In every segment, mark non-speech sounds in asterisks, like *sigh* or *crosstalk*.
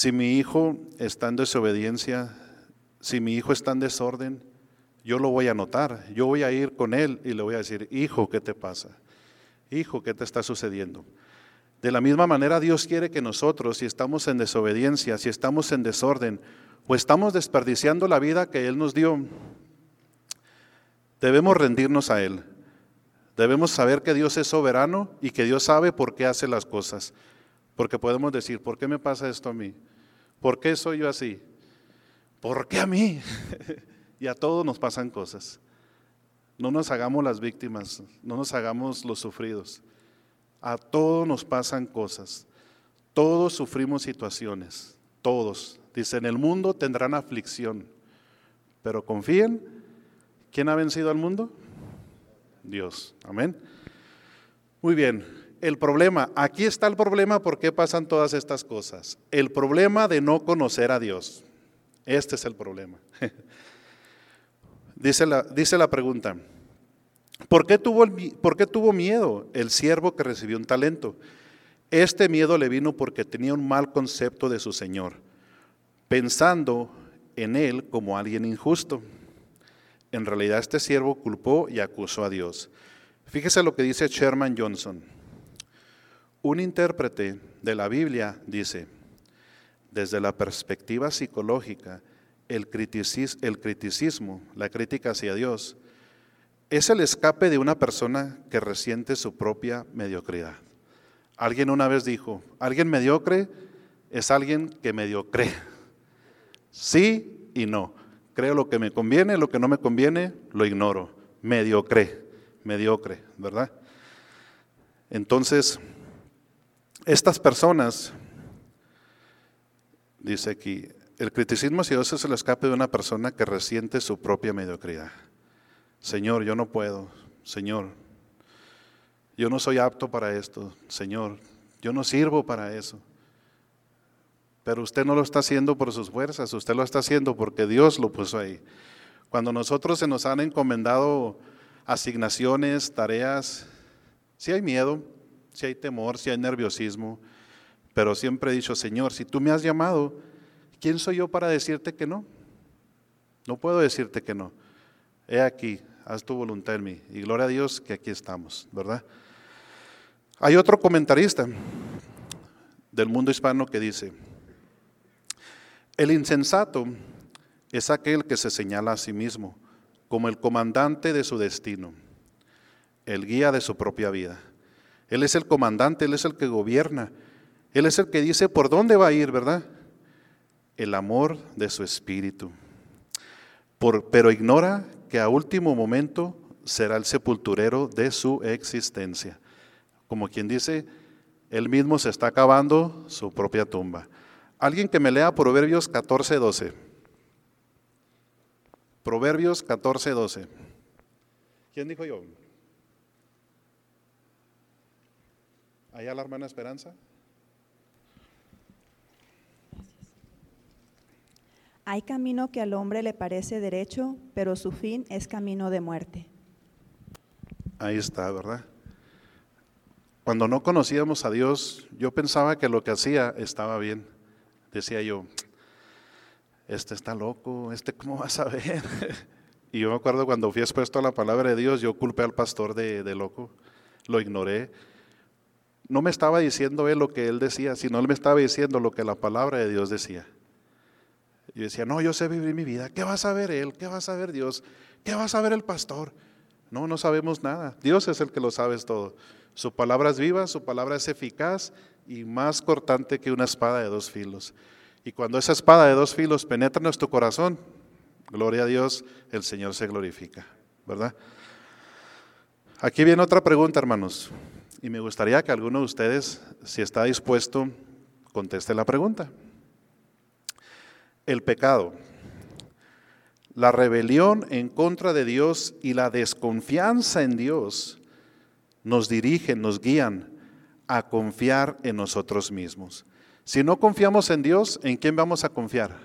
Si mi hijo está en desobediencia, si mi hijo está en desorden, yo lo voy a notar. Yo voy a ir con él y le voy a decir, hijo, ¿qué te pasa? Hijo, ¿qué te está sucediendo? De la misma manera Dios quiere que nosotros, si estamos en desobediencia, si estamos en desorden, o estamos desperdiciando la vida que Él nos dio, debemos rendirnos a Él. Debemos saber que Dios es soberano y que Dios sabe por qué hace las cosas. Porque podemos decir, ¿por qué me pasa esto a mí? ¿Por qué soy yo así? ¿Por qué a mí? *laughs* y a todos nos pasan cosas. No nos hagamos las víctimas, no nos hagamos los sufridos. A todos nos pasan cosas. Todos sufrimos situaciones. Todos. Dice, en el mundo tendrán aflicción. Pero confíen, ¿quién ha vencido al mundo? Dios. Amén. Muy bien. El problema, aquí está el problema, ¿por qué pasan todas estas cosas? El problema de no conocer a Dios. Este es el problema. *laughs* dice, la, dice la pregunta, ¿por qué, tuvo ¿por qué tuvo miedo el siervo que recibió un talento? Este miedo le vino porque tenía un mal concepto de su Señor, pensando en él como alguien injusto. En realidad este siervo culpó y acusó a Dios. Fíjese lo que dice Sherman Johnson. Un intérprete de la Biblia dice, desde la perspectiva psicológica, el criticismo, la crítica hacia Dios, es el escape de una persona que resiente su propia mediocridad. Alguien una vez dijo, alguien mediocre es alguien que mediocre. Sí y no. Creo lo que me conviene, lo que no me conviene, lo ignoro. Mediocre, mediocre, ¿verdad? Entonces, estas personas, dice aquí, el criticismo hacia Dios es el escape de una persona que resiente su propia mediocridad. Señor, yo no puedo. Señor, yo no soy apto para esto. Señor, yo no sirvo para eso. Pero usted no lo está haciendo por sus fuerzas, usted lo está haciendo porque Dios lo puso ahí. Cuando nosotros se nos han encomendado asignaciones, tareas, si hay miedo, si hay temor, si hay nerviosismo, pero siempre he dicho, Señor, si tú me has llamado, ¿quién soy yo para decirte que no? No puedo decirte que no. He aquí, haz tu voluntad en mí. Y gloria a Dios que aquí estamos, ¿verdad? Hay otro comentarista del mundo hispano que dice, el insensato es aquel que se señala a sí mismo como el comandante de su destino, el guía de su propia vida. Él es el comandante, Él es el que gobierna, Él es el que dice por dónde va a ir, ¿verdad? El amor de su espíritu. pero ignora que a último momento será el sepulturero de su existencia. Como quien dice, Él mismo se está acabando su propia tumba. Alguien que me lea Proverbios 14, 12. Proverbios 14, 12. ¿Quién dijo yo? ¿Allá la hermana Esperanza? Hay camino que al hombre le parece derecho, pero su fin es camino de muerte. Ahí está, ¿verdad? Cuando no conocíamos a Dios, yo pensaba que lo que hacía estaba bien decía yo, este está loco, este cómo va a saber. *laughs* y yo me acuerdo cuando fui expuesto a la palabra de Dios, yo culpé al pastor de, de loco, lo ignoré. No me estaba diciendo él lo que él decía, sino él me estaba diciendo lo que la palabra de Dios decía. Yo decía, no, yo sé vivir mi vida. ¿Qué va a saber él? ¿Qué va a saber Dios? ¿Qué va a saber el pastor? No, no sabemos nada. Dios es el que lo sabe todo. Su palabra es viva, su palabra es eficaz y más cortante que una espada de dos filos. Y cuando esa espada de dos filos penetra en nuestro corazón, gloria a Dios, el Señor se glorifica, ¿verdad? Aquí viene otra pregunta, hermanos, y me gustaría que alguno de ustedes, si está dispuesto, conteste la pregunta. El pecado, la rebelión en contra de Dios y la desconfianza en Dios nos dirigen, nos guían a confiar en nosotros mismos. Si no confiamos en Dios, ¿en quién vamos a confiar?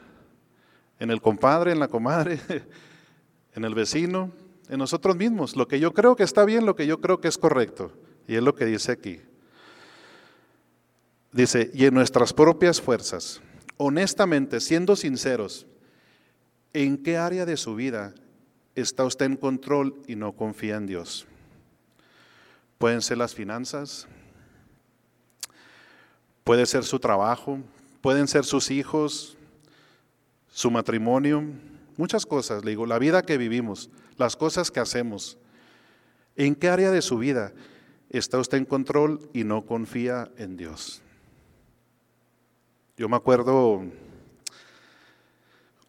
¿En el compadre, en la comadre, *laughs* en el vecino, en nosotros mismos? Lo que yo creo que está bien, lo que yo creo que es correcto. Y es lo que dice aquí. Dice, y en nuestras propias fuerzas honestamente, siendo sinceros, ¿en qué área de su vida está usted en control y no confía en Dios? Pueden ser las finanzas, puede ser su trabajo, pueden ser sus hijos, su matrimonio, muchas cosas. Le digo, la vida que vivimos, las cosas que hacemos. ¿En qué área de su vida está usted en control y no confía en Dios? Yo me acuerdo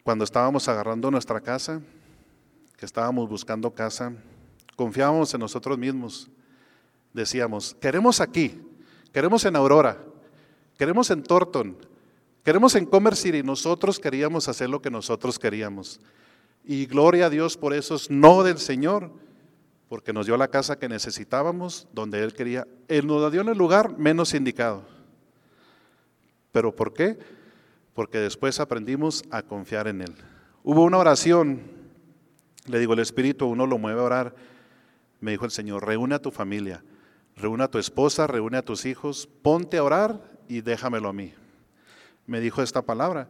cuando estábamos agarrando nuestra casa, que estábamos buscando casa, confiábamos en nosotros mismos. Decíamos, queremos aquí, queremos en Aurora, queremos en Thornton, queremos en Commerce y Nosotros queríamos hacer lo que nosotros queríamos. Y gloria a Dios por esos no del Señor, porque nos dio la casa que necesitábamos, donde Él quería. Él nos la dio en el lugar menos indicado. ¿Pero por qué? Porque después aprendimos a confiar en Él. Hubo una oración, le digo, el Espíritu, uno lo mueve a orar. Me dijo el Señor, reúne a tu familia, reúne a tu esposa, reúne a tus hijos, ponte a orar y déjamelo a mí. Me dijo esta palabra,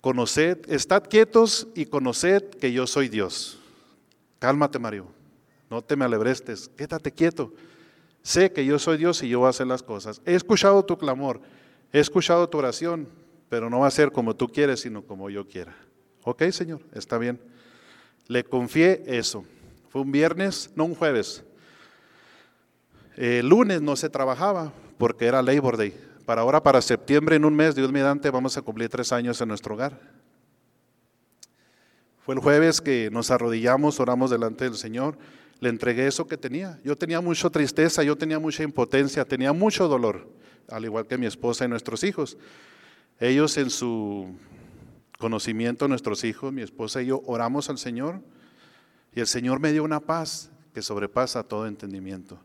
conoced, estad quietos y conoced que yo soy Dios. Cálmate, Mario, no te me alebrestes, quédate quieto. Sé que yo soy Dios y yo voy a hacer las cosas. He escuchado tu clamor, he escuchado tu oración, pero no va a ser como tú quieres, sino como yo quiera. Ok, Señor, está bien. Le confié eso. Fue un viernes, no un jueves. El lunes no se trabajaba porque era Labor Day. Para ahora, para septiembre, en un mes, Dios mediante, vamos a cumplir tres años en nuestro hogar. Fue el jueves que nos arrodillamos, oramos delante del Señor, le entregué eso que tenía. Yo tenía mucha tristeza, yo tenía mucha impotencia, tenía mucho dolor, al igual que mi esposa y nuestros hijos. Ellos en su conocimiento, nuestros hijos, mi esposa y yo, oramos al Señor y el Señor me dio una paz que sobrepasa todo entendimiento.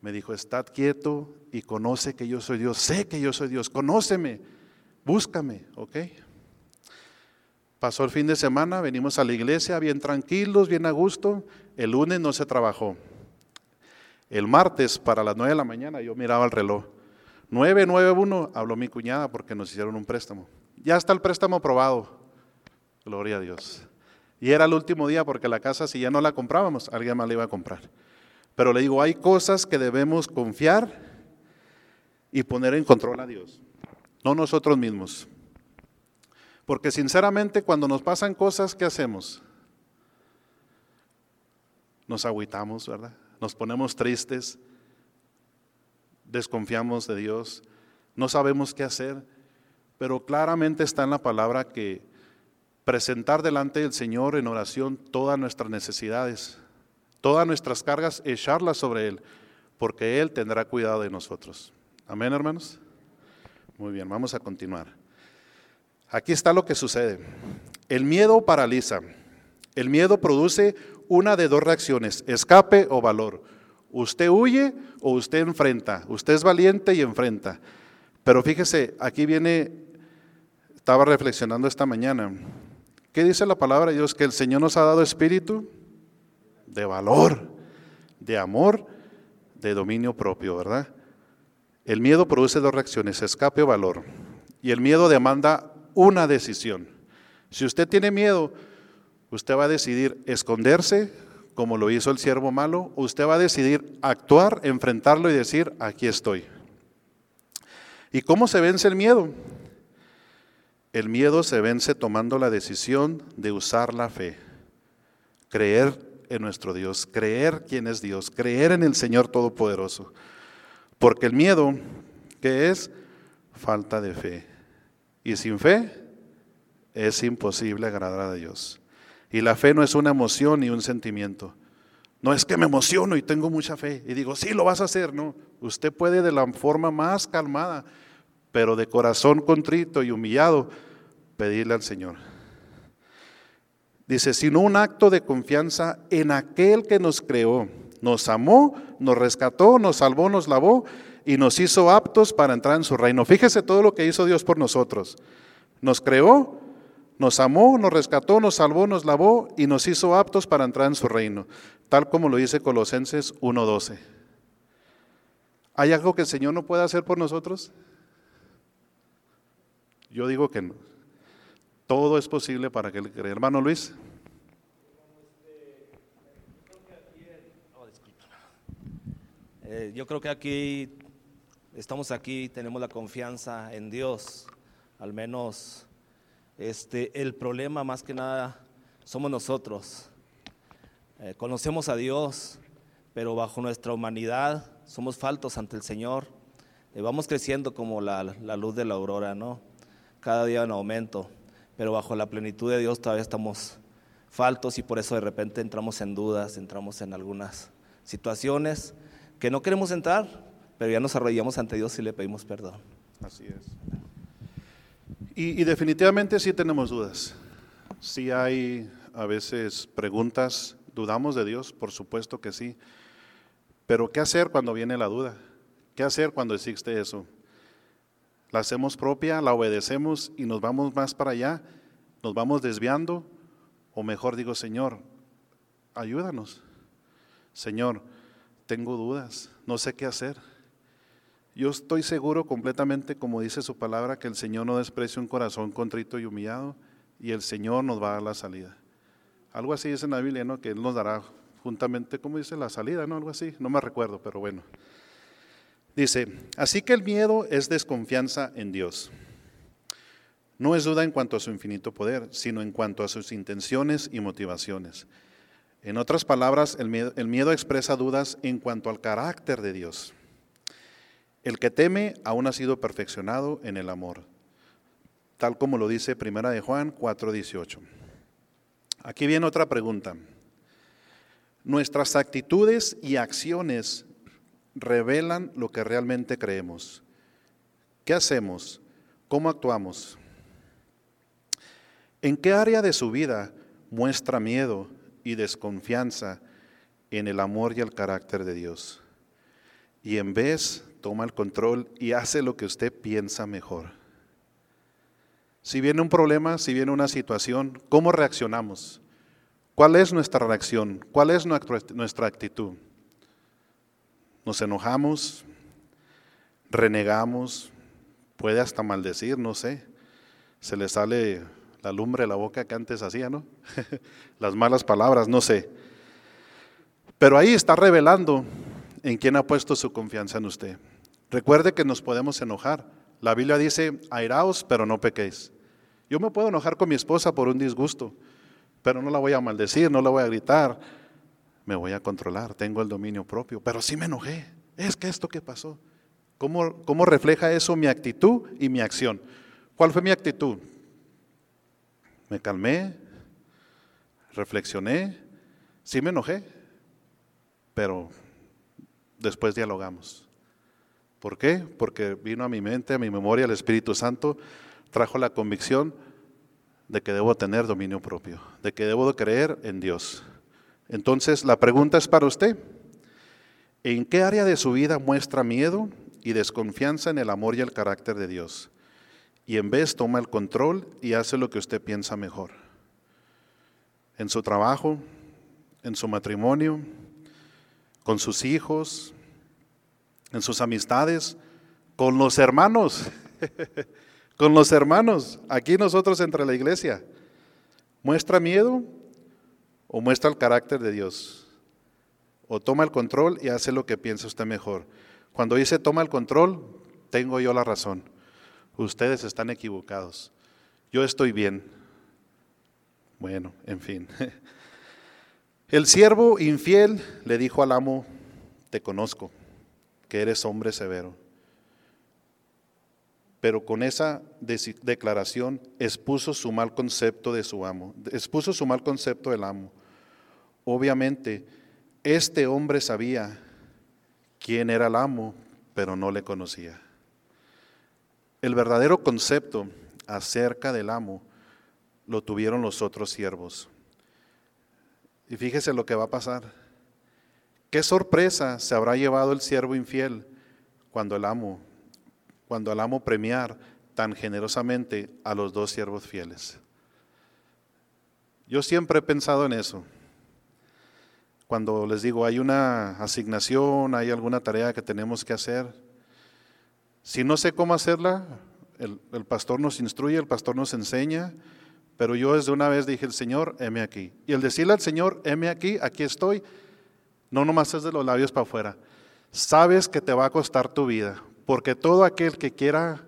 Me dijo, estad quieto y conoce que yo soy Dios. Sé que yo soy Dios. Conóceme, búscame, ¿ok? Pasó el fin de semana, venimos a la iglesia bien tranquilos, bien a gusto. El lunes no se trabajó. El martes para las nueve de la mañana yo miraba el reloj. 991 habló mi cuñada porque nos hicieron un préstamo. Ya está el préstamo aprobado. Gloria a Dios. Y era el último día porque la casa si ya no la comprábamos, alguien más la iba a comprar. Pero le digo, hay cosas que debemos confiar y poner en control a Dios, no nosotros mismos. Porque sinceramente cuando nos pasan cosas, ¿qué hacemos? Nos agüitamos, ¿verdad? Nos ponemos tristes, desconfiamos de Dios, no sabemos qué hacer, pero claramente está en la palabra que presentar delante del Señor en oración todas nuestras necesidades, todas nuestras cargas, echarlas sobre Él, porque Él tendrá cuidado de nosotros. Amén, hermanos. Muy bien, vamos a continuar. Aquí está lo que sucede. El miedo paraliza. El miedo produce una de dos reacciones, escape o valor. Usted huye o usted enfrenta. Usted es valiente y enfrenta. Pero fíjese, aquí viene, estaba reflexionando esta mañana. ¿Qué dice la palabra de Dios? Que el Señor nos ha dado espíritu de valor, de amor, de dominio propio, ¿verdad? El miedo produce dos reacciones, escape o valor. Y el miedo demanda una decisión. Si usted tiene miedo, usted va a decidir esconderse, como lo hizo el siervo malo, usted va a decidir actuar, enfrentarlo y decir, aquí estoy. ¿Y cómo se vence el miedo? El miedo se vence tomando la decisión de usar la fe, creer en nuestro Dios, creer quién es Dios, creer en el Señor Todopoderoso. Porque el miedo, ¿qué es? Falta de fe. Y sin fe es imposible agradar a Dios. Y la fe no es una emoción ni un sentimiento. No es que me emociono y tengo mucha fe y digo, sí, lo vas a hacer. No, usted puede de la forma más calmada, pero de corazón contrito y humillado, pedirle al Señor. Dice, sino un acto de confianza en aquel que nos creó, nos amó, nos rescató, nos salvó, nos lavó y nos hizo aptos para entrar en su reino. Fíjese todo lo que hizo Dios por nosotros. Nos creó, nos amó, nos rescató, nos salvó, nos lavó y nos hizo aptos para entrar en su reino, tal como lo dice Colosenses 1.12. ¿Hay algo que el Señor no puede hacer por nosotros? Yo digo que no. Todo es posible para que crea. Hermano Luis. Eh, yo creo que aquí estamos aquí, tenemos la confianza en Dios. Al menos este, el problema más que nada somos nosotros. Eh, conocemos a Dios, pero bajo nuestra humanidad somos faltos ante el Señor. Eh, vamos creciendo como la, la luz de la aurora, ¿no? Cada día en aumento, pero bajo la plenitud de Dios todavía estamos faltos y por eso de repente entramos en dudas, entramos en algunas situaciones que no queremos entrar, pero ya nos arrodillamos ante Dios y le pedimos perdón. Así es. Y, definitivamente sí tenemos dudas. Sí hay a veces preguntas, dudamos de Dios, por supuesto que sí. Pero ¿qué hacer cuando viene la duda? ¿Qué hacer cuando existe eso? ¿La hacemos propia, la obedecemos y nos vamos más para allá? ¿Nos vamos desviando? O mejor digo, Señor, ayúdanos. Señor, tengo dudas, no sé qué hacer. Yo estoy seguro completamente, como dice su palabra, que el Señor no desprecia un corazón contrito y humillado y el Señor nos va a dar la salida. Algo así dice en la Biblia, ¿no? Que Él nos dará juntamente, ¿cómo dice? La salida, ¿no? Algo así, no me recuerdo, pero bueno. Dice, así que el miedo es desconfianza en Dios. No es duda en cuanto a su infinito poder, sino en cuanto a sus intenciones y motivaciones. En otras palabras, el miedo, el miedo, expresa dudas en cuanto al carácter de Dios. El que teme aún ha sido perfeccionado en el amor, tal como lo dice Primera de Juan 4:18. Aquí viene otra pregunta. Nuestras actitudes y acciones revelan lo que realmente creemos. ¿Qué hacemos? ¿Cómo actuamos? ¿En qué área de su vida muestra miedo y desconfianza en el amor y el carácter de Dios? Y en vez toma el control y hace lo que usted piensa mejor. Si viene un problema, si viene una situación, ¿cómo reaccionamos? ¿Cuál es nuestra reacción? ¿Cuál es nuestra actitud? Nos enojamos, renegamos, puede hasta maldecir, no sé. Se le sale la lumbre de la boca que antes hacía, ¿no? *laughs* Las malas palabras, no sé. Pero ahí está revelando en quién ha puesto su confianza en usted. Recuerde que nos podemos enojar. La Biblia dice, airaos, pero no pequéis. Yo me puedo enojar con mi esposa por un disgusto, pero no la voy a maldecir, no la voy a gritar, me voy a controlar, tengo el dominio propio, pero sí me enojé. Es que esto que pasó. ¿Cómo, ¿Cómo refleja eso mi actitud y mi acción? ¿Cuál fue mi actitud? Me calmé, reflexioné, sí me enojé, pero después dialogamos. ¿Por qué? Porque vino a mi mente, a mi memoria, el Espíritu Santo trajo la convicción de que debo tener dominio propio, de que debo creer en Dios. Entonces, la pregunta es para usted. ¿En qué área de su vida muestra miedo y desconfianza en el amor y el carácter de Dios? Y en vez toma el control y hace lo que usted piensa mejor. En su trabajo, en su matrimonio, con sus hijos, en sus amistades, con los hermanos, *laughs* con los hermanos, aquí nosotros entre la iglesia. ¿Muestra miedo o muestra el carácter de Dios. O toma el control y hace lo que piensa usted mejor. Cuando dice toma el control, tengo yo la razón. Ustedes están equivocados. Yo estoy bien. Bueno, en fin. *laughs* El siervo infiel le dijo al amo, te conozco, que eres hombre severo. Pero con esa declaración expuso su mal concepto de su amo, expuso su mal concepto del amo. Obviamente, este hombre sabía quién era el amo, pero no le conocía. El verdadero concepto acerca del amo lo tuvieron los otros siervos. Y fíjese lo que va a pasar. Qué sorpresa se habrá llevado el siervo infiel cuando el amo, cuando el amo premiar tan generosamente a los dos siervos fieles. Yo siempre he pensado en eso cuando les digo, hay una asignación, hay alguna tarea que tenemos que hacer. Si no sé cómo hacerla, el, pastor nos instruye, el pastor nos enseña, pero yo desde una vez dije, el Señor, heme aquí. Y el decirle al Señor, heme aquí, aquí estoy, no nomás es de los labios para afuera. Sabes que te va a costar tu vida, porque todo aquel que quiera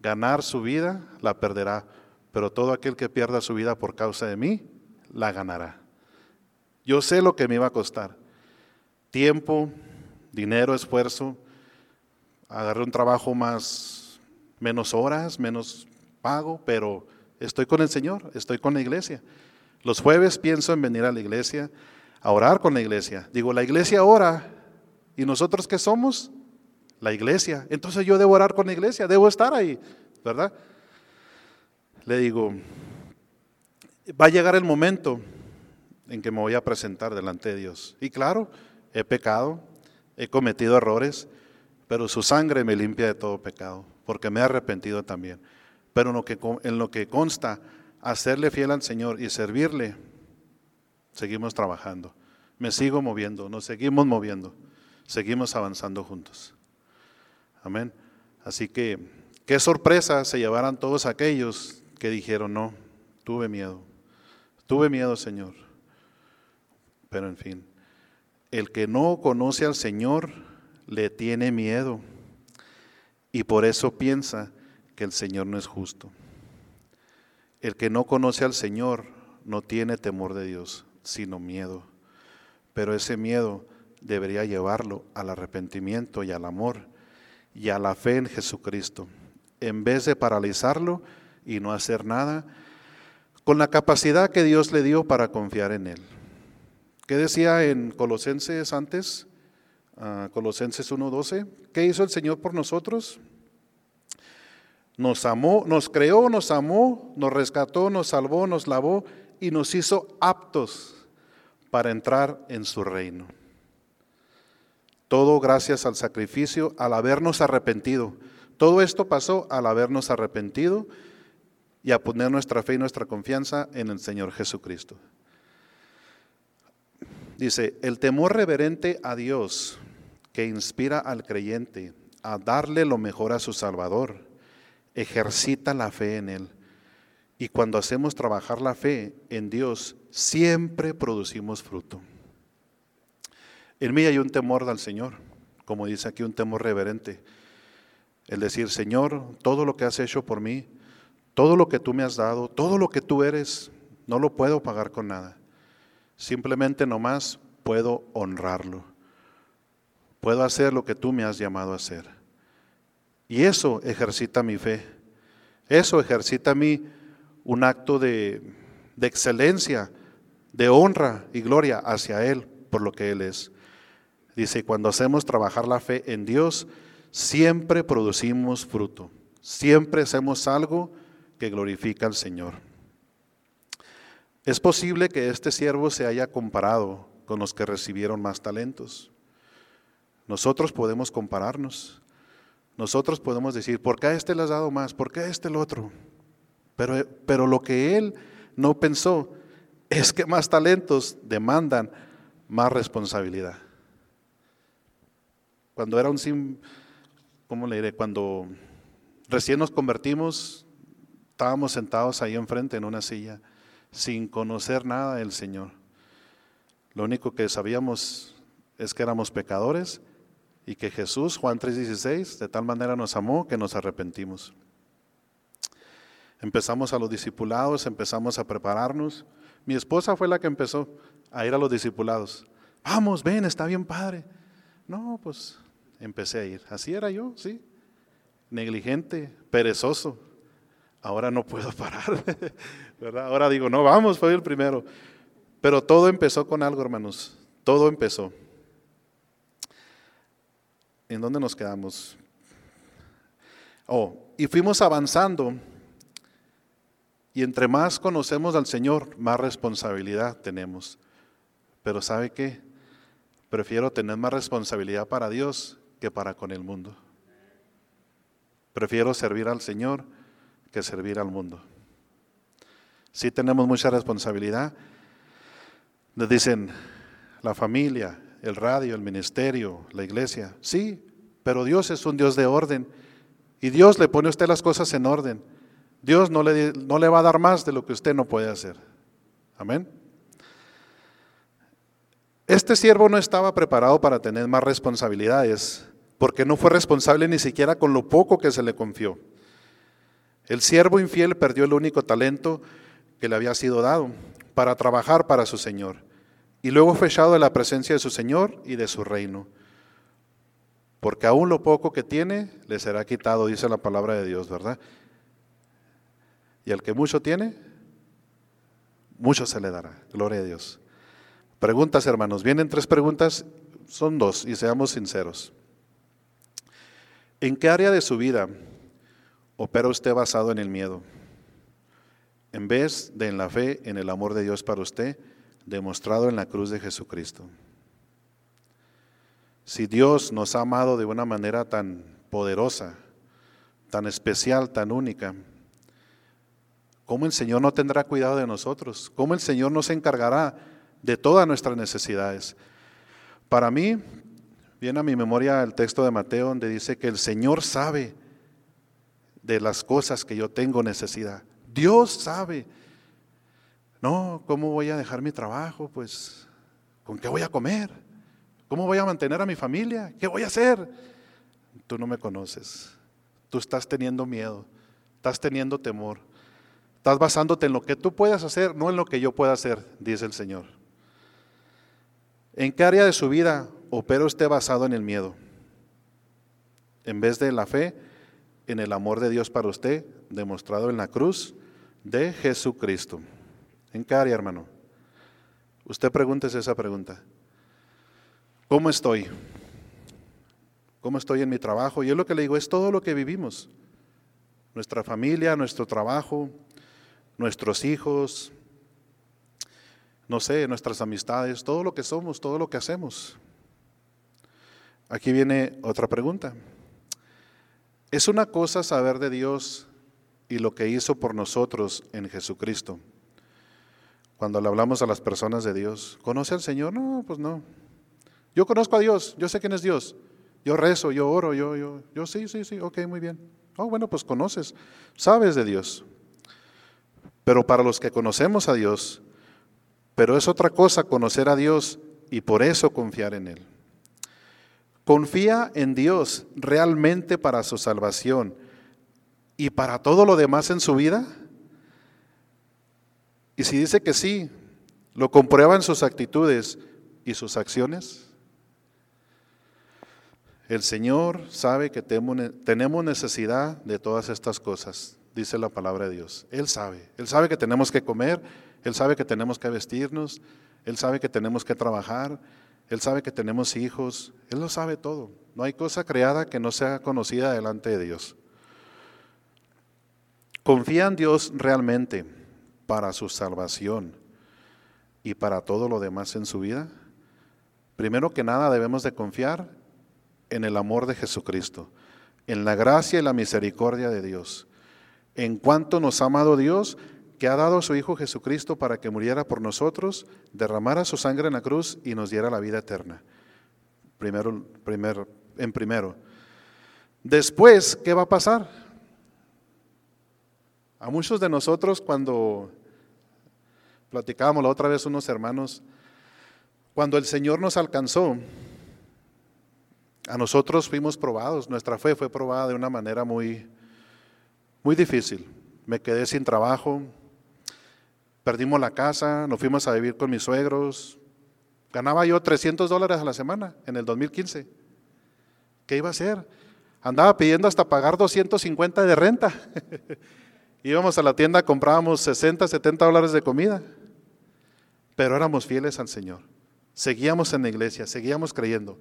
ganar su vida, la perderá, pero todo aquel que pierda su vida por causa de mí, la ganará. Yo sé lo que me iba a costar. Tiempo, dinero, esfuerzo. Agarré un trabajo más, menos horas, menos pago, pero estoy con el Señor, estoy con la iglesia. Los jueves pienso en venir a la iglesia, a orar con la iglesia. Digo, la iglesia ora, ¿y nosotros qué somos? La iglesia. Entonces yo debo orar con la iglesia, debo estar ahí, ¿verdad? Le digo, va a llegar el momento en que me voy a presentar delante de Dios. Y claro, he pecado, he cometido errores, pero su sangre me limpia de todo pecado, porque me he arrepentido también. Pero lo que, en lo que consta hacerle fiel al Señor y servirle, seguimos trabajando. Me sigo moviendo, nos seguimos moviendo, seguimos avanzando juntos. Amén. Así que, qué sorpresa se llevarán todos aquellos que dijeron, no, tuve miedo, tuve miedo, Señor. Pero en fin, el que no conoce al Señor le tiene miedo y por eso piensa que el Señor no es justo. El que no conoce al Señor no tiene temor de Dios, sino miedo. Pero ese miedo debería llevarlo al arrepentimiento y al amor y a la fe en Jesucristo, en vez de paralizarlo y no hacer nada, con la capacidad que Dios le dio para confiar en Él. ¿Qué decía en Colosenses antes? Uh, Colosenses 1.12. ¿Qué hizo el Señor por nosotros? Nos amó, nos creó, nos amó, nos rescató, nos salvó, nos lavó y nos hizo aptos para entrar en su reino. Todo gracias al sacrificio, al habernos arrepentido. Todo esto pasó al habernos arrepentido y a poner nuestra fe y nuestra confianza en el Señor Jesucristo. Dice, el temor reverente a Dios que inspira al creyente a darle lo mejor a su Salvador, ejercita la fe en Él. Y cuando hacemos trabajar la fe en Dios, siempre producimos fruto. En mí hay un temor al Señor, como dice aquí, un temor reverente. El decir, Señor, todo lo que has hecho por mí, todo lo que tú me has dado, todo lo que tú eres, no lo puedo pagar con nada. Simplemente nomás puedo honrarlo. Puedo hacer lo que tú me has llamado a hacer. Y eso ejercita mi fe. Eso ejercita mí un acto de, de excelencia, de honra y gloria hacia Él por lo que Él es. Dice, cuando hacemos trabajar la fe en Dios, siempre producimos fruto. Siempre hacemos algo que glorifica al Señor. Es posible que este siervo se haya comparado con los que recibieron más talentos. Nosotros podemos compararnos. Nosotros podemos decir, ¿por qué a este le has dado más? ¿Por qué a este el otro? Pero, pero lo que él no pensó es que más talentos demandan más responsabilidad. Cuando era un sim, ¿cómo le diré? Cuando recién nos convertimos, estábamos sentados ahí enfrente en una silla sin conocer nada del Señor. Lo único que sabíamos es que éramos pecadores y que Jesús, Juan 3:16, de tal manera nos amó que nos arrepentimos. Empezamos a los discipulados, empezamos a prepararnos. Mi esposa fue la que empezó a ir a los discipulados. Vamos, ven, está bien padre. No, pues empecé a ir. Así era yo, sí. Negligente, perezoso. Ahora no puedo *laughs* parar. Ahora digo, no, vamos, fue el primero. Pero todo empezó con algo, hermanos. Todo empezó. ¿En dónde nos quedamos? Oh, y fuimos avanzando. Y entre más conocemos al Señor, más responsabilidad tenemos. Pero ¿sabe qué? Prefiero tener más responsabilidad para Dios que para con el mundo. Prefiero servir al Señor que servir al mundo. Sí tenemos mucha responsabilidad. Nos dicen la familia, el radio, el ministerio, la iglesia. Sí, pero Dios es un Dios de orden Y Dios le pone a usted las cosas en orden. Dios no le, no le va a dar más de lo que usted no puede hacer. Amén. Este siervo no estaba preparado para tener más responsabilidades, porque no fue responsable ni siquiera con lo poco que se le confió. El siervo infiel perdió el único talento que le había sido dado para trabajar para su Señor, y luego fue echado de la presencia de su Señor y de su reino, porque aún lo poco que tiene le será quitado, dice la palabra de Dios, ¿verdad? Y al que mucho tiene, mucho se le dará. Gloria a Dios. Preguntas, hermanos. Vienen tres preguntas, son dos, y seamos sinceros. ¿En qué área de su vida opera usted basado en el miedo? En vez de en la fe, en el amor de Dios para usted, demostrado en la cruz de Jesucristo. Si Dios nos ha amado de una manera tan poderosa, tan especial, tan única, ¿cómo el Señor no tendrá cuidado de nosotros? ¿Cómo el Señor no se encargará de todas nuestras necesidades. Para mí, viene a mi memoria el texto de Mateo donde dice que el Señor sabe de las cosas que yo tengo necesidad. Dios sabe. No, ¿cómo voy a dejar mi trabajo? Pues, ¿con qué voy a comer? ¿Cómo voy a mantener a mi familia? ¿Qué voy a hacer? Tú no me conoces. Tú estás teniendo miedo, estás teniendo temor. Estás basándote en lo que tú puedas hacer, no en lo que yo pueda hacer, dice el Señor. ¿En qué área de su vida opera usted basado en el miedo? En vez de la fe, en el amor de Dios para usted, demostrado en la cruz de Jesucristo. ¿En qué área, hermano? Usted pregúntese esa pregunta. ¿Cómo estoy? ¿Cómo estoy en mi trabajo? Y es lo que le digo, es todo lo que vivimos. Nuestra familia, nuestro trabajo, nuestros hijos, no sé, nuestras amistades, todo lo que somos, todo lo que hacemos. Aquí viene otra pregunta. Es una cosa saber de Dios y lo que hizo por nosotros en Jesucristo. Cuando le hablamos a las personas de Dios, ¿conoce al Señor? No, pues no. Yo conozco a Dios, yo sé quién es Dios. Yo rezo, yo oro, yo, yo, yo sí, sí, sí, ok, muy bien. Oh, bueno, pues conoces, sabes de Dios. Pero para los que conocemos a Dios, pero es otra cosa conocer a Dios y por eso confiar en Él. Confía en Dios realmente para su salvación y para todo lo demás en su vida. Y si dice que sí, lo comprueba en sus actitudes y sus acciones. El Señor sabe que tenemos necesidad de todas estas cosas, dice la palabra de Dios. Él sabe, Él sabe que tenemos que comer, él sabe que tenemos que vestirnos, Él sabe que tenemos que trabajar, Él sabe que tenemos hijos, Él lo sabe todo. No hay cosa creada que no sea conocida delante de Dios. Confía en Dios realmente para su salvación y para todo lo demás en su vida. Primero que nada debemos de confiar en el amor de Jesucristo, en la gracia y la misericordia de Dios. En cuanto nos ha amado Dios, que ha dado a su Hijo Jesucristo para que muriera por nosotros, derramara su sangre en la cruz y nos diera la vida eterna. Primero, primero, en primero. Después, ¿qué va a pasar? A muchos de nosotros cuando platicábamos la otra vez unos hermanos, cuando el Señor nos alcanzó, a nosotros fuimos probados, nuestra fe fue probada de una manera muy, muy difícil. Me quedé sin trabajo, Perdimos la casa, nos fuimos a vivir con mis suegros. Ganaba yo 300 dólares a la semana en el 2015. ¿Qué iba a hacer? Andaba pidiendo hasta pagar 250 de renta. *laughs* Íbamos a la tienda, comprábamos 60, 70 dólares de comida. Pero éramos fieles al Señor. Seguíamos en la iglesia, seguíamos creyendo.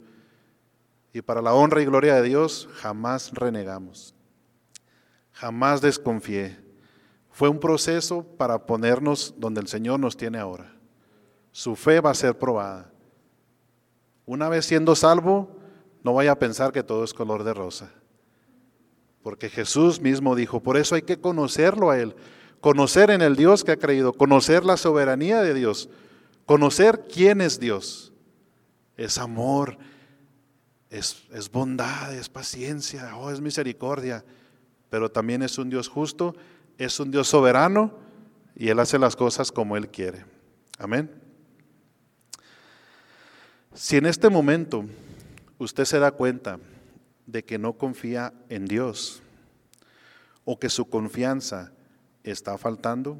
Y para la honra y gloria de Dios, jamás renegamos. Jamás desconfié. Fue un proceso para ponernos donde el Señor nos tiene ahora. Su fe va a ser probada. Una vez siendo salvo, no vaya a pensar que todo es color de rosa. Porque Jesús mismo dijo, por eso hay que conocerlo a Él, conocer en el Dios que ha creído, conocer la soberanía de Dios, conocer quién es Dios. Es amor, es, es bondad, es paciencia, oh, es misericordia. Pero también es un Dios justo, es un Dios soberano y Él hace las cosas como Él quiere. Amén. Si en este momento usted se da cuenta de que no confía en Dios o que su confianza está faltando,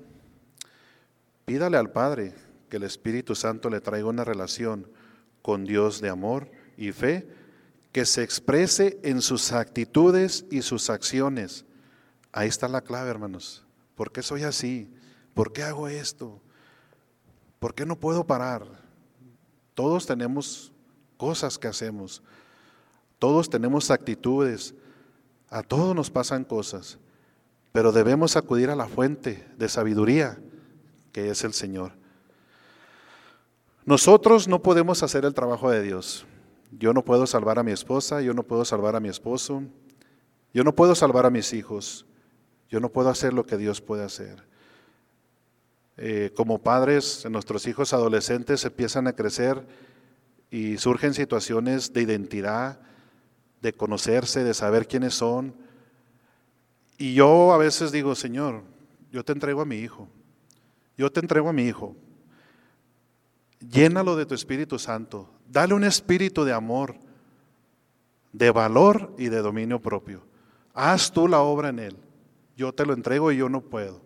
pídale al Padre que el Espíritu Santo le traiga una relación con Dios de amor y fe que se exprese en sus actitudes y sus acciones. Ahí está la clave, hermanos. ¿Por qué soy así? ¿Por qué hago esto? ¿Por qué no puedo parar? Todos tenemos cosas que hacemos. Todos tenemos actitudes. A todos nos pasan cosas. Pero debemos acudir a la fuente de sabiduría, que es el Señor. Nosotros no podemos hacer el trabajo de Dios. Yo no puedo salvar a mi esposa, yo no puedo salvar a mi esposo, yo no puedo salvar a mis hijos, yo no puedo hacer lo que Dios puede hacer. Eh, como padres, nuestros hijos adolescentes empiezan a crecer y surgen situaciones de identidad, de conocerse, de saber quiénes son. Y yo a veces digo, Señor, yo te entrego a mi hijo, yo te entrego a mi hijo, llénalo de tu Espíritu Santo, dale un espíritu de amor, de valor y de dominio propio. Haz tú la obra en él. Yo te lo entrego y yo no puedo.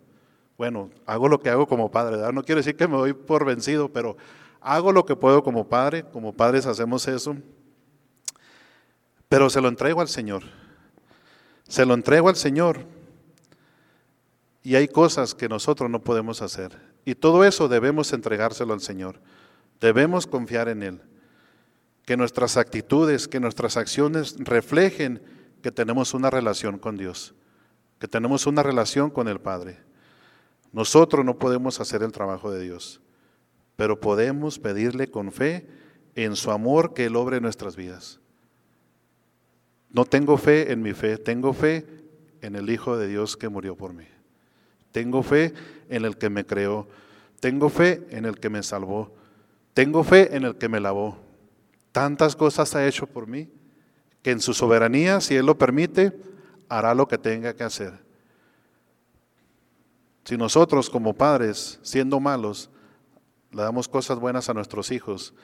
Bueno, hago lo que hago como padre, No quiero decir que me doy por vencido, pero hago lo que puedo como padre, como padres hacemos eso. Pero se lo entrego al Señor. Se lo entrego al Señor. Y hay cosas que nosotros no podemos hacer. Y todo eso debemos entregárselo al Señor. Debemos confiar en Él. Que nuestras actitudes, que nuestras acciones reflejen que tenemos una relación con Dios, que tenemos una relación con el Padre. Nosotros no podemos hacer el trabajo de Dios, pero podemos pedirle con fe en su amor que Él obre nuestras vidas. No tengo fe en mi fe, tengo fe en el Hijo de Dios que murió por mí. Tengo fe en el que me creó. Tengo fe en el que me salvó. Tengo fe en el que me lavó. Tantas cosas ha hecho por mí que en su soberanía, si Él lo permite, hará lo que tenga que hacer. Si nosotros como padres, siendo malos, le damos cosas buenas a nuestros hijos,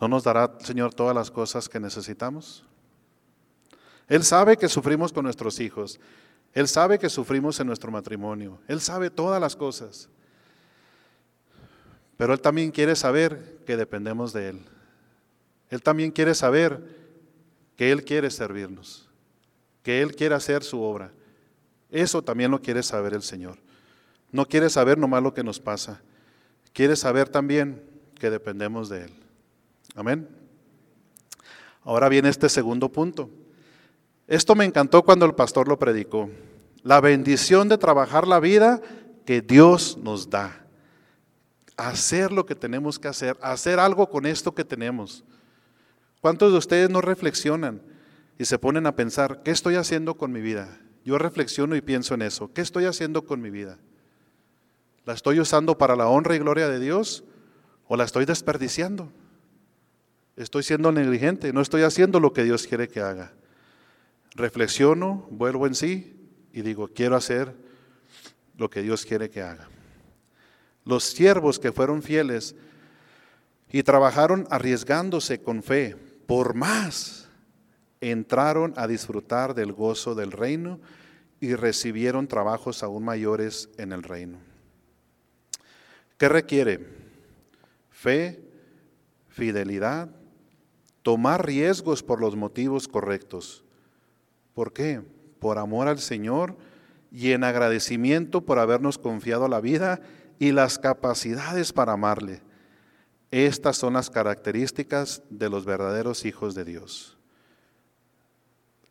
¿no nos dará, Señor, todas las cosas que necesitamos? Él sabe que sufrimos con nuestros hijos. Él sabe que sufrimos en nuestro matrimonio. Él sabe todas las cosas. Pero Él también quiere saber que dependemos de Él. Él también quiere saber que Él quiere servirnos, que Él quiere hacer su obra. Eso también lo quiere saber el Señor. No quiere saber nomás lo que nos pasa. Quiere saber también que dependemos de Él. Amén. Ahora viene este segundo punto. Esto me encantó cuando el pastor lo predicó. La bendición de trabajar la vida que Dios nos da hacer lo que tenemos que hacer, hacer algo con esto que tenemos. ¿Cuántos de ustedes no reflexionan y se ponen a pensar, ¿qué estoy haciendo con mi vida? Yo reflexiono y pienso en eso, ¿qué estoy haciendo con mi vida? ¿La estoy usando para la honra y gloria de Dios o la estoy desperdiciando? Estoy siendo negligente, no estoy haciendo lo que Dios quiere que haga. Reflexiono, vuelvo en sí y digo, quiero hacer lo que Dios quiere que haga. Los siervos que fueron fieles y trabajaron arriesgándose con fe por más, entraron a disfrutar del gozo del reino y recibieron trabajos aún mayores en el reino. ¿Qué requiere? Fe, fidelidad, tomar riesgos por los motivos correctos. ¿Por qué? Por amor al Señor y en agradecimiento por habernos confiado la vida y las capacidades para amarle. Estas son las características de los verdaderos hijos de Dios.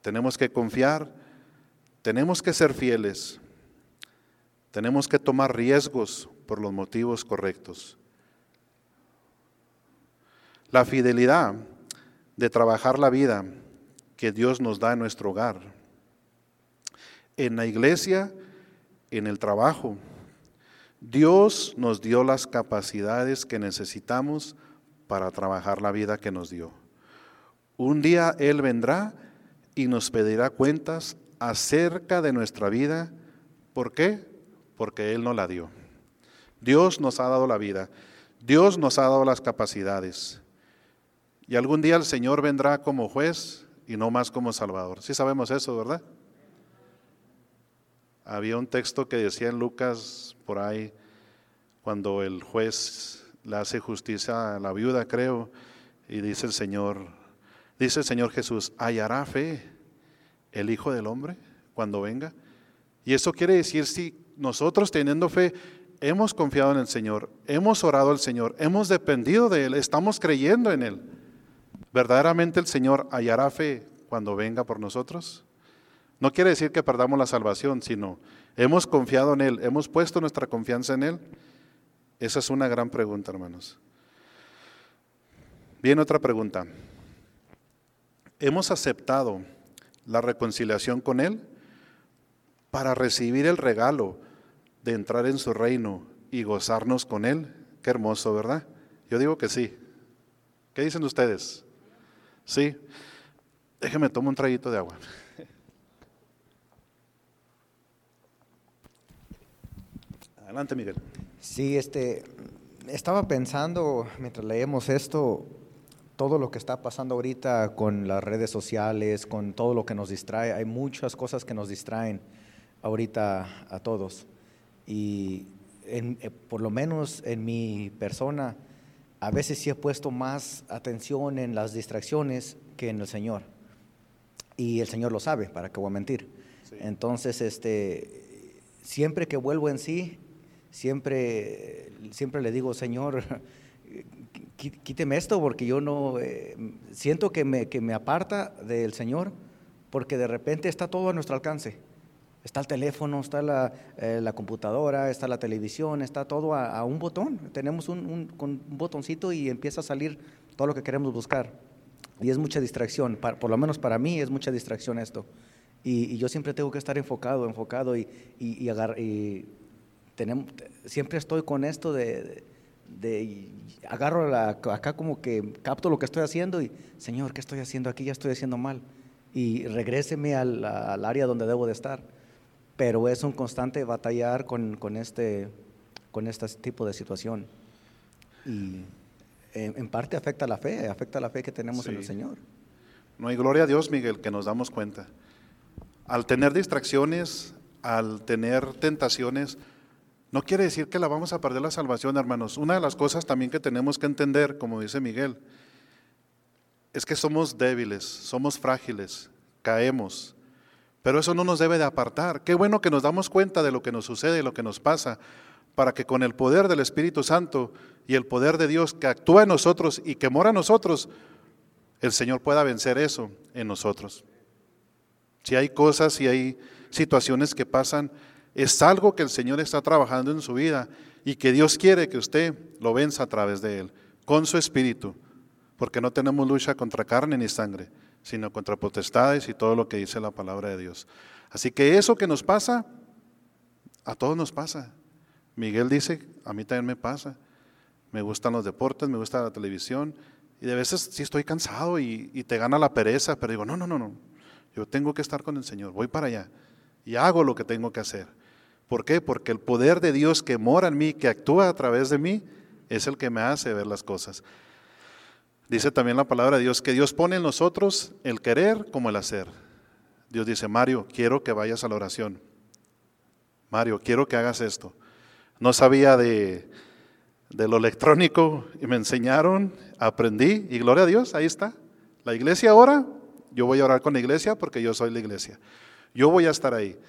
Tenemos que confiar, tenemos que ser fieles, tenemos que tomar riesgos por los motivos correctos. La fidelidad de trabajar la vida que Dios nos da en nuestro hogar, en la iglesia, en el trabajo, Dios nos dio las capacidades que necesitamos para trabajar la vida que nos dio. Un día Él vendrá y nos pedirá cuentas acerca de nuestra vida. ¿Por qué? Porque Él nos la dio. Dios nos ha dado la vida. Dios nos ha dado las capacidades. Y algún día el Señor vendrá como juez y no más como Salvador. Sí sabemos eso, ¿verdad? Había un texto que decía en Lucas por ahí, cuando el juez le hace justicia a la viuda, creo, y dice el Señor, dice el Señor Jesús, ¿hallará fe el Hijo del Hombre cuando venga? Y eso quiere decir si nosotros teniendo fe hemos confiado en el Señor, hemos orado al Señor, hemos dependido de Él, estamos creyendo en Él. ¿Verdaderamente el Señor hallará fe cuando venga por nosotros? No quiere decir que perdamos la salvación, sino hemos confiado en Él, hemos puesto nuestra confianza en Él. Esa es una gran pregunta, hermanos. Bien, otra pregunta. ¿Hemos aceptado la reconciliación con Él para recibir el regalo de entrar en su reino y gozarnos con Él? Qué hermoso, ¿verdad? Yo digo que sí. ¿Qué dicen ustedes? Sí. Déjeme tomar un traguito de agua. Adelante, Miguel. Sí, este, estaba pensando mientras leemos esto, todo lo que está pasando ahorita con las redes sociales, con todo lo que nos distrae, hay muchas cosas que nos distraen ahorita a todos. Y en, eh, por lo menos en mi persona, a veces sí he puesto más atención en las distracciones que en el Señor. Y el Señor lo sabe, para qué voy a mentir. Entonces, este, siempre que vuelvo en sí, siempre, siempre le digo, Señor, *laughs* quíteme esto porque yo no, eh, siento que me, que me aparta del Señor porque de repente está todo a nuestro alcance. Está el teléfono, está la, eh, la computadora, está la televisión, está todo a, un botón. Tenemos un, un, botoncito y empieza a salir todo lo que queremos buscar. Y es mucha distracción, por lo menos para mí es mucha distracción esto. Y, yo siempre tengo que estar enfocado, enfocado y, y, y tenemos, siempre estoy con esto de, de, agarro la, acá como que capto lo que estoy haciendo y, Señor, ¿qué estoy haciendo aquí? Ya estoy haciendo mal. Y regréseme al, al área donde debo de estar. Pero es un constante batallar con, con este, con este tipo de situación. Y en, en, parte afecta la fe, afecta la fe que tenemos sí. en el Señor. No hay gloria a Dios, Miguel, que nos damos cuenta. Al tener distracciones, al tener tentaciones, no quiere decir que la vamos a perder la salvación, hermanos. Una de las cosas también que tenemos que entender, como dice Miguel, es que somos débiles, somos frágiles, caemos. Pero eso no nos debe de apartar. Qué bueno que nos damos cuenta de lo que nos sucede y lo que nos pasa, para que con el poder del Espíritu Santo y el poder de Dios que actúa en nosotros y que mora en nosotros, el Señor pueda vencer eso en nosotros. Si hay cosas, si hay situaciones que pasan, es algo que el Señor está trabajando en su vida y que Dios quiere que usted lo venza a través de Él, con su espíritu, porque no tenemos lucha contra carne ni sangre, sino contra potestades y todo lo que dice la palabra de Dios. Así que eso que nos pasa, a todos nos pasa. Miguel dice, a mí también me pasa. Me gustan los deportes, me gusta la televisión, y de veces sí estoy cansado y, y te gana la pereza, pero digo, no, no, no, no, yo tengo que estar con el Señor, voy para allá y hago lo que tengo que hacer. ¿Por qué? Porque el poder de Dios que mora en mí, que actúa a través de mí, es el que me hace ver las cosas. Dice también la palabra de Dios que Dios pone en nosotros el querer como el hacer. Dios dice, Mario, quiero que vayas a la oración. Mario, quiero que hagas esto. No sabía de, de lo electrónico y me enseñaron, aprendí y gloria a Dios, ahí está. La iglesia ora, yo voy a orar con la iglesia porque yo soy la iglesia. Yo voy a estar ahí.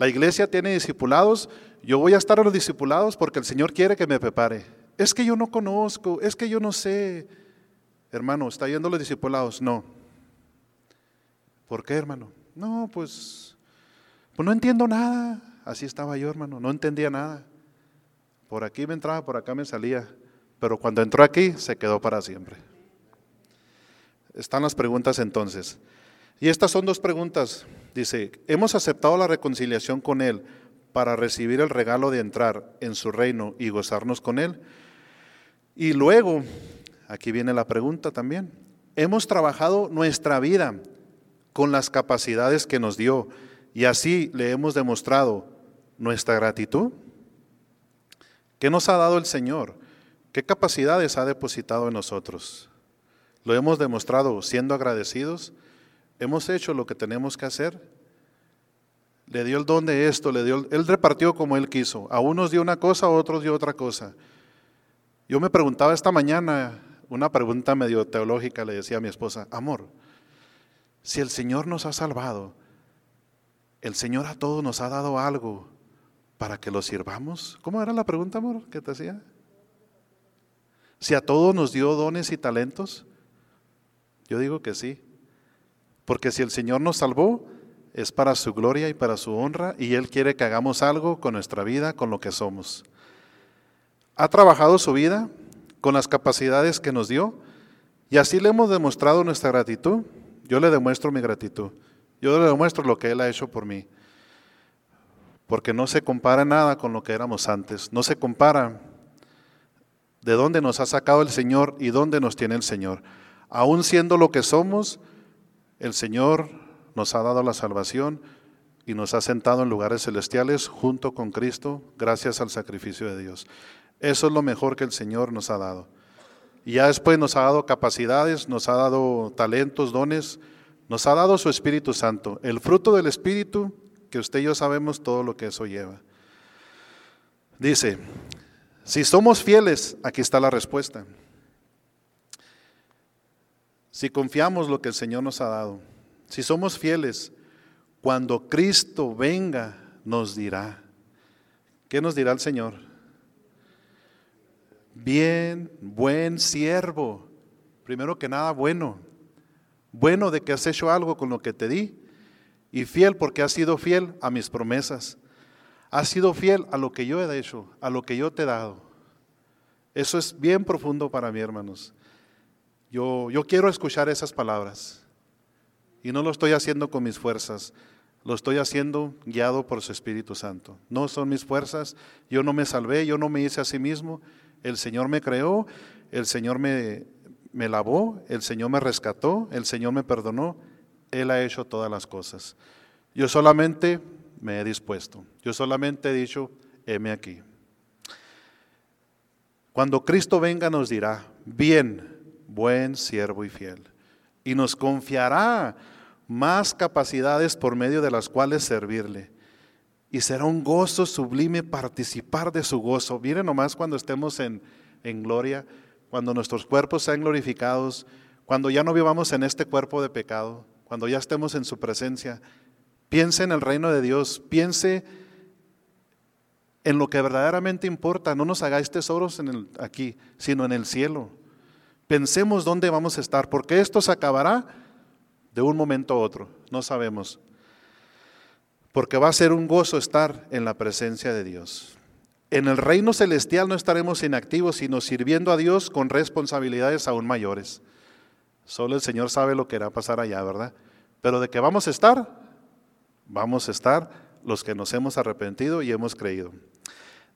La iglesia tiene discipulados, yo voy a estar a los discipulados porque el Señor quiere que me prepare. Es que yo no conozco, es que yo no sé. Hermano, ¿está yendo a los discipulados? No. ¿Por qué, hermano? No, pues, pues no entiendo nada. Así estaba yo, hermano, no entendía nada. Por aquí me entraba, por acá me salía. Pero cuando entró aquí, se quedó para siempre. Están las preguntas entonces. Y estas son dos preguntas. Dice, hemos aceptado la reconciliación con Él para recibir el regalo de entrar en su reino y gozarnos con Él. Y luego, aquí viene la pregunta también, hemos trabajado nuestra vida con las capacidades que nos dio y así le hemos demostrado nuestra gratitud? ¿Qué nos ha dado el Señor? ¿Qué capacidades ha depositado en nosotros? ¿Lo hemos demostrado siendo agradecidos? ¿Hemos hecho lo que tenemos que hacer? Le dio el don de esto, le dio, él repartió como él quiso. A unos dio una cosa, a otros dio otra cosa. Yo me preguntaba esta mañana, una pregunta medio teológica, le decía a mi esposa, amor, si el Señor nos ha salvado, el Señor a todos nos ha dado algo para que lo sirvamos. ¿Cómo era la pregunta, amor, que te hacía? Si a todos nos dio dones y talentos, yo digo que sí. Porque si el Señor nos salvó, es para su gloria y para su honra, y Él quiere que hagamos algo con nuestra vida, con lo que somos. Ha trabajado su vida con las capacidades que nos dio, y así le hemos demostrado nuestra gratitud. Yo le demuestro mi gratitud. Yo le demuestro lo que Él ha hecho por mí. Porque no se compara nada con lo que éramos antes. No se compara de dónde nos ha sacado el Señor y dónde nos tiene el Señor. Aún siendo lo que somos, el Señor nos ha dado la salvación y nos ha sentado en lugares celestiales junto con Cristo gracias al sacrificio de Dios. Eso es lo mejor que el Señor nos ha dado. Y ya después nos ha dado capacidades, nos ha dado talentos, dones, nos ha dado su Espíritu Santo. El fruto del Espíritu, que usted y yo sabemos todo lo que eso lleva. Dice, si somos fieles, aquí está la respuesta. Si confiamos lo que el Señor nos ha dado, si somos fieles, cuando Cristo venga, nos dirá. ¿Qué nos dirá el Señor? Bien, buen siervo. Primero que nada, bueno. Bueno de que has hecho algo con lo que te di. Y fiel porque has sido fiel a mis promesas. Has sido fiel a lo que yo he hecho, a lo que yo te he dado. Eso es bien profundo para mí, hermanos. Yo, quiero escuchar esas palabras. Y no lo estoy haciendo con mis fuerzas, lo estoy haciendo guiado por su Espíritu Santo. No son mis fuerzas, yo no me salvé, yo no me hice a sí mismo. El Señor me creó, el Señor me, me lavó, el Señor me rescató, el Señor me perdonó. Él ha hecho todas las cosas. Yo solamente me he dispuesto, yo solamente he dicho, heme aquí. Cuando Cristo venga nos dirá, bien, buen siervo y fiel, y nos confiará más capacidades por medio de las cuales servirle. Y será un gozo sublime participar de su gozo. Miren nomás cuando estemos en, en gloria, cuando nuestros cuerpos sean glorificados, cuando ya no vivamos en este cuerpo de pecado, cuando ya estemos en su presencia. Piense en el reino de Dios, piense en lo que verdaderamente importa. No nos hagáis tesoros en el, aquí, sino en el cielo. Pensemos dónde vamos a estar, porque esto se acabará de un momento a otro, no sabemos. Porque va a ser un gozo estar en la presencia de Dios. En el reino celestial no estaremos inactivos, sino sirviendo a Dios con responsabilidades aún mayores. Solo el Señor sabe lo que irá a pasar allá, ¿verdad? Pero de que vamos a estar, vamos a estar los que nos hemos arrepentido y hemos creído.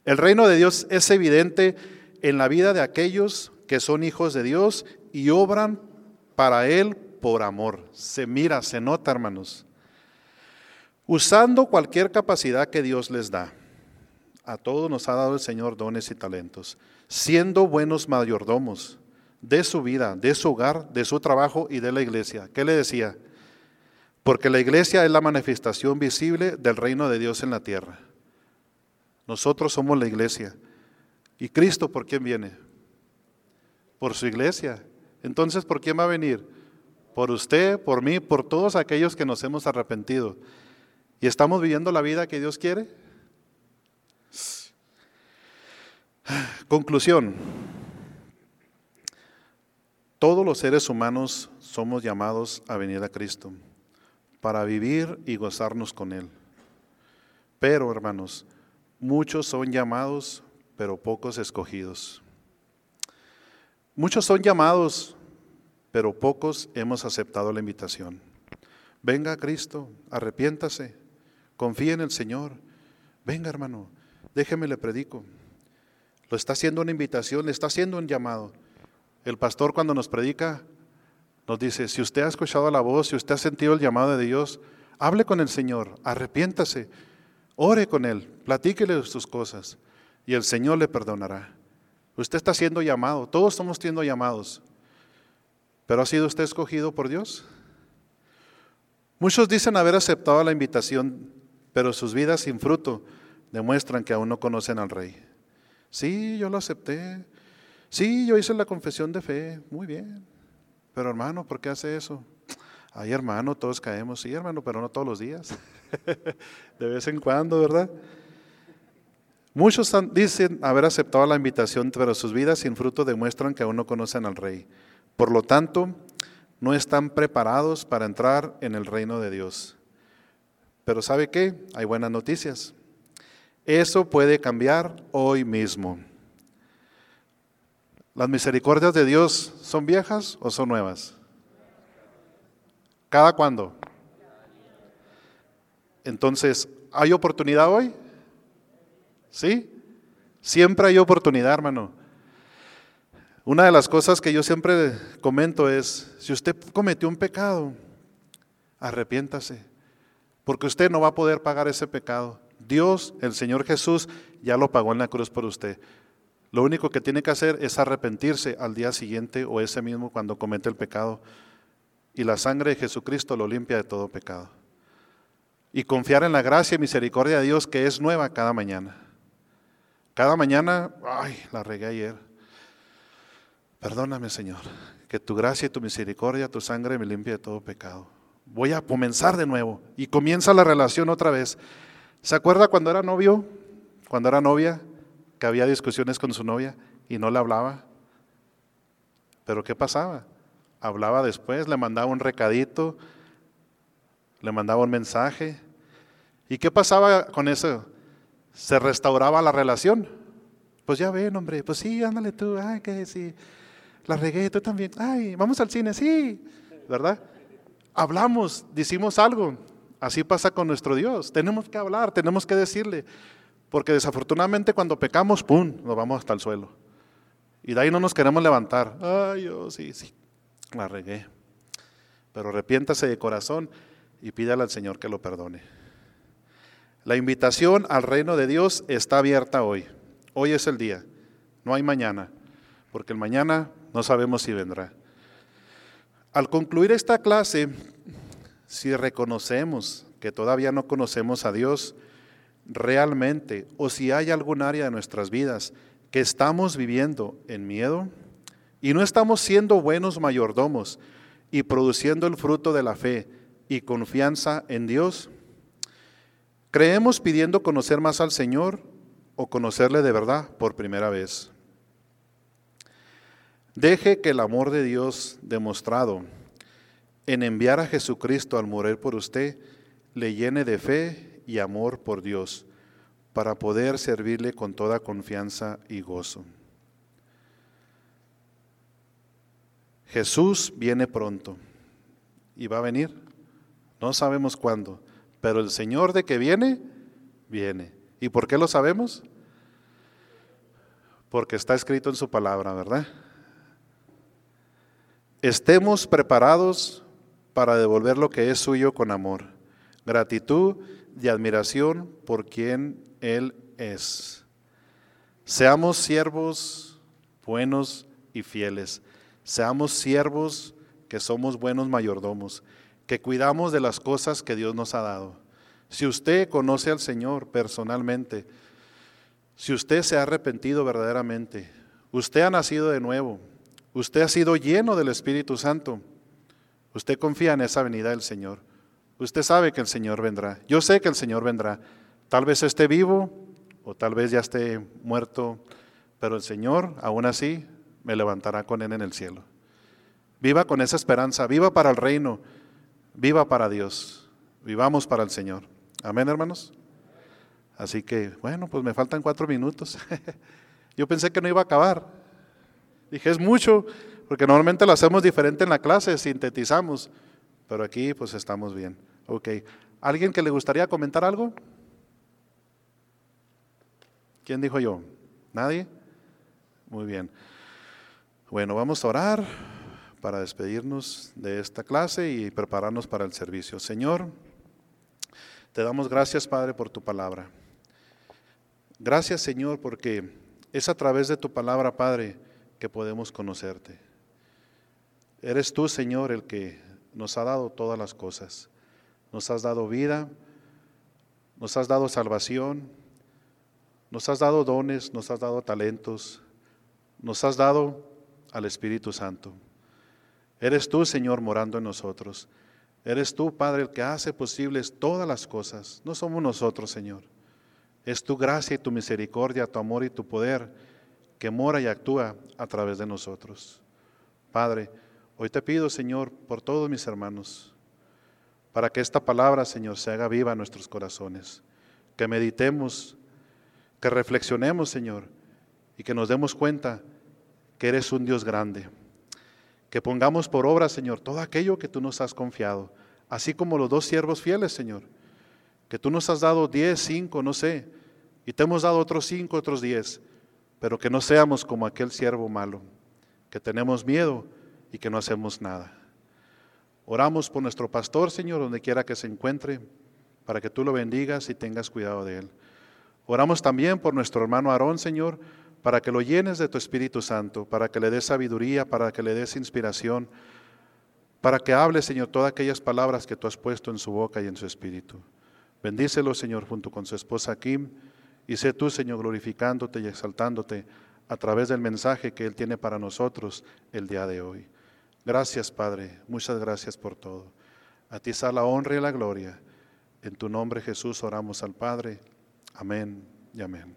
El reino de Dios es evidente en la vida de aquellos que son hijos de Dios y obran para Él por amor. Se mira, se nota, hermanos. Usando cualquier capacidad que Dios les da. A todos nos ha dado el Señor dones y talentos. Siendo buenos mayordomos de su vida, de su hogar, de su trabajo y de la iglesia. ¿Qué le decía? Porque la iglesia es la manifestación visible del reino de Dios en la tierra. Nosotros somos la iglesia. ¿Y Cristo por quién viene? Por su iglesia. Entonces, ¿por quién va a venir? Por usted, por mí, por todos aquellos que nos hemos arrepentido. ¿Y estamos viviendo la vida que Dios quiere? Conclusión. Todos los seres humanos somos llamados a venir a Cristo para vivir y gozarnos con Él. Pero, hermanos, muchos son llamados, pero pocos escogidos. Muchos son llamados, pero pocos hemos aceptado la invitación. Venga Cristo, arrepiéntase, confíe en el Señor. Venga, hermano, déjeme le predico. Lo está haciendo una invitación, le está haciendo un llamado. El pastor cuando nos predica, Nos dice, si usted ha escuchado la voz, si usted ha sentido el llamado de Dios, hable con el Señor, arrepiéntase, ore con Él, platíquele sus cosas y el Señor le perdonará. Usted está siendo llamado, todos estamos siendo llamados, pero ¿ha sido usted escogido por Dios? Muchos dicen haber aceptado la invitación, pero sus vidas sin fruto demuestran que aún no conocen al Rey. Sí, yo lo acepté. Sí, yo hice la confesión de fe. Muy bien. Pero hermano, ¿por qué hace eso? Ay, hermano, todos caemos. Sí, hermano, pero no todos los días. *laughs* de vez en cuando, ¿verdad? Muchos dicen haber aceptado la invitación, pero sus vidas sin fruto demuestran que aún no conocen al Rey. Por lo tanto, no están preparados para entrar en el reino de Dios. Pero ¿sabe qué? Hay buenas noticias. Eso puede cambiar hoy mismo. ¿Las misericordias de Dios son viejas o son nuevas? ¿Cada cuándo? Entonces, ¿hay oportunidad hoy? ¿Sí? Siempre hay oportunidad, hermano. Una de las cosas que yo siempre comento es, si usted cometió un pecado, arrepiéntase, porque usted no va a poder pagar ese pecado. Dios, el Señor Jesús, ya lo pagó en la cruz por usted. Lo único que tiene que hacer es arrepentirse al día siguiente o ese mismo cuando comete el pecado. Y la sangre de Jesucristo lo limpia de todo pecado. Y confiar en la gracia y misericordia de Dios que es nueva cada mañana. Cada mañana, ay, la regué ayer. Perdóname, Señor, que tu gracia y tu misericordia, tu sangre me limpie de todo pecado. Voy a comenzar de nuevo. Y comienza la relación otra vez. ¿Se acuerda cuando era novio? Cuando era novia, que había discusiones con su novia y no le hablaba. Pero ¿qué pasaba? Hablaba después, le mandaba un recadito, le mandaba un mensaje. ¿Y qué pasaba con eso? Se restauraba la relación. Pues ya ven, hombre, pues sí, ándale tú, ay, que sí, la regué, tú también, ay, vamos al cine, sí, ¿verdad? Hablamos, decimos algo. Así pasa con nuestro Dios. Tenemos que hablar, tenemos que decirle, porque desafortunadamente cuando pecamos, ¡pum!, nos vamos hasta el suelo. Y de ahí no nos queremos levantar. Ay, yo sí, sí, la regué. Pero arrepiéntase de corazón y pídale al Señor que lo perdone. La invitación al reino de Dios está abierta hoy. Hoy es el día, no hay mañana, porque el mañana no sabemos si vendrá. Al concluir esta clase, si reconocemos que todavía no conocemos a Dios, realmente o si hay algún área de nuestras vidas que estamos viviendo en miedo y no estamos siendo buenos mayordomos y produciendo el fruto de la fe y confianza en Dios, creemos pidiendo conocer más al Señor o conocerle de verdad por primera vez. Deje que el amor de Dios demostrado en enviar a Jesucristo al morir por usted le llene de fe y amor por Dios para poder servirle con toda confianza y gozo. Jesús viene pronto y va a venir. No sabemos cuándo, pero el Señor de que viene, viene. ¿Y por qué lo sabemos? Porque está escrito en su palabra, ¿verdad? Estemos preparados para devolver lo que es suyo con amor, gratitud de admiración por quien Él es. Seamos siervos buenos y fieles. Seamos siervos que somos buenos mayordomos, que cuidamos de las cosas que Dios nos ha dado. Si usted conoce al Señor personalmente, si usted se ha arrepentido verdaderamente, usted ha nacido de nuevo, usted ha sido lleno del Espíritu Santo, usted confía en esa venida del Señor. Usted sabe que el Señor vendrá. Yo sé que el Señor vendrá. Tal vez esté vivo o tal vez ya esté muerto, pero el Señor, aún así, me levantará con Él en el cielo. Viva con esa esperanza, viva para el reino, viva para Dios, vivamos para el Señor. Amén, hermanos. Así que, bueno, pues me faltan cuatro minutos. *laughs* Yo pensé que no iba a acabar. Dije, es mucho, porque normalmente lo hacemos diferente en la clase, sintetizamos. Pero aquí pues estamos bien. Ok. ¿Alguien que le gustaría comentar algo? ¿Quién dijo yo? ¿Nadie? Muy bien. Bueno, vamos a orar para despedirnos de esta clase y prepararnos para el servicio. Señor, te damos gracias, Padre, por tu palabra. Gracias, Señor, porque es a través de tu palabra, Padre, que podemos conocerte. Eres tú, Señor, el que nos ha dado todas las cosas. Nos has dado vida, nos has dado salvación, nos has dado dones, nos has dado talentos, nos has dado al Espíritu Santo. Eres tú, Señor, morando en nosotros. Eres tú, Padre, el que hace posibles todas las cosas. No somos nosotros, Señor. Es tu gracia y tu misericordia, tu amor y tu poder que mora y actúa a través de nosotros. Padre, hoy te pido, Señor, por todos mis hermanos, para que esta palabra, Señor, se haga viva en nuestros corazones, que meditemos, que reflexionemos, Señor, y que nos demos cuenta que eres un Dios grande. Que pongamos por obra, Señor, todo aquello que tú nos has confiado, así como los dos siervos fieles, Señor, que tú nos has dado diez, cinco, no sé, y te hemos dado otros cinco, otros diez, pero que no seamos como aquel siervo malo, que tenemos miedo y que no hacemos nada. Oramos por nuestro pastor, Señor, donde quiera que se encuentre, para que tú lo bendigas y tengas cuidado de él. Oramos también por nuestro hermano Aarón, Señor, para que lo llenes de tu Espíritu Santo, para que le des sabiduría, para que le des inspiración, para que hable, Señor, todas aquellas palabras que tú has puesto en su boca y en su espíritu. Bendícelo, Señor, junto con su esposa Kim, y sé tú, Señor, glorificándote y exaltándote a través del mensaje que Él tiene para nosotros el día de hoy. Gracias, Padre, muchas gracias por todo. A ti sea la honra y la gloria. En tu nombre, Jesús, oramos al Padre. Amén y amén.